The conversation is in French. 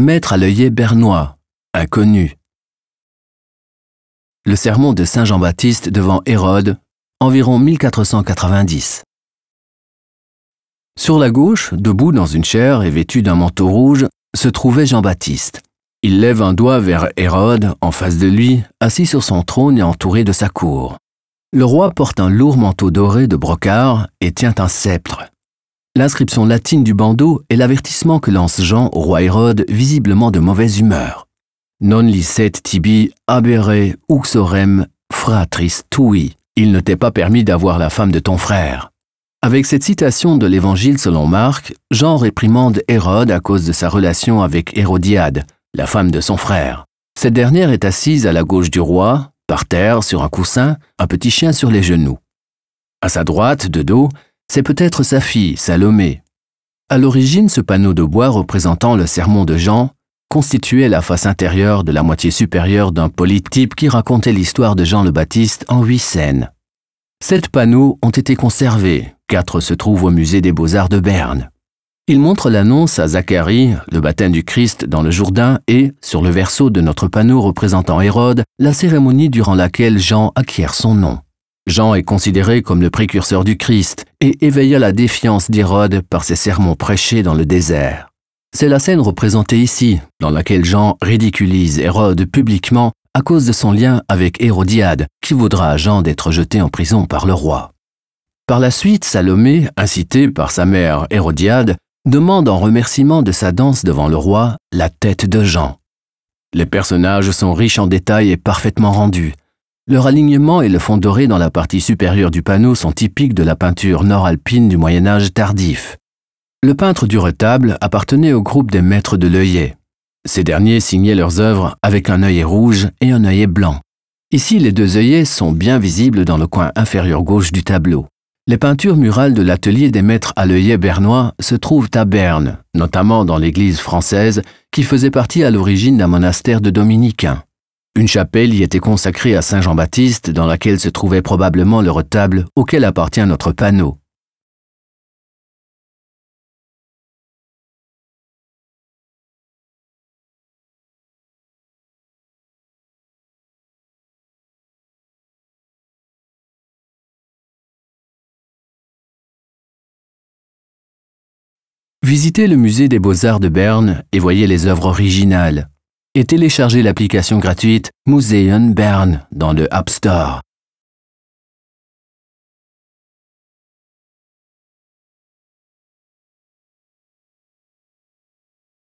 Maître à l'œillet bernois, inconnu. Le sermon de Saint Jean-Baptiste devant Hérode, environ 1490. Sur la gauche, debout dans une chaire et vêtu d'un manteau rouge, se trouvait Jean-Baptiste. Il lève un doigt vers Hérode, en face de lui, assis sur son trône et entouré de sa cour. Le roi porte un lourd manteau doré de brocart et tient un sceptre. L'inscription latine du bandeau est l'avertissement que lance Jean au roi Hérode, visiblement de mauvaise humeur. Non licet tibi abere uxorem fratris tui. Il ne t'est pas permis d'avoir la femme de ton frère. Avec cette citation de l'Évangile selon Marc, Jean réprimande Hérode à cause de sa relation avec Hérodiade, la femme de son frère. Cette dernière est assise à la gauche du roi, par terre, sur un coussin, un petit chien sur les genoux. À sa droite, de dos, c'est peut-être sa fille, Salomé. À l'origine, ce panneau de bois représentant le sermon de Jean constituait la face intérieure de la moitié supérieure d'un polytype qui racontait l'histoire de Jean le Baptiste en huit scènes. Sept panneaux ont été conservés, quatre se trouvent au musée des beaux-arts de Berne. Ils montrent l'annonce à Zacharie, le baptême du Christ dans le Jourdain et, sur le verso de notre panneau représentant Hérode, la cérémonie durant laquelle Jean acquiert son nom. Jean est considéré comme le précurseur du Christ et éveilla la défiance d'Hérode par ses sermons prêchés dans le désert. C'est la scène représentée ici, dans laquelle Jean ridiculise Hérode publiquement à cause de son lien avec Hérodiade, qui voudra à Jean d'être jeté en prison par le roi. Par la suite, Salomé, incitée par sa mère Hérodiade, demande en remerciement de sa danse devant le roi la tête de Jean. Les personnages sont riches en détails et parfaitement rendus. Leur alignement et le fond doré dans la partie supérieure du panneau sont typiques de la peinture nord-alpine du Moyen Âge tardif. Le peintre du retable appartenait au groupe des maîtres de l'œillet. Ces derniers signaient leurs œuvres avec un œillet rouge et un œillet blanc. Ici, les deux œillets sont bien visibles dans le coin inférieur gauche du tableau. Les peintures murales de l'atelier des maîtres à l'œillet bernois se trouvent à Berne, notamment dans l'église française qui faisait partie à l'origine d'un monastère de dominicains. Une chapelle y était consacrée à Saint Jean-Baptiste dans laquelle se trouvait probablement le retable auquel appartient notre panneau. Visitez le musée des beaux-arts de Berne et voyez les œuvres originales et téléchargez l'application gratuite Museum Bern dans le App Store.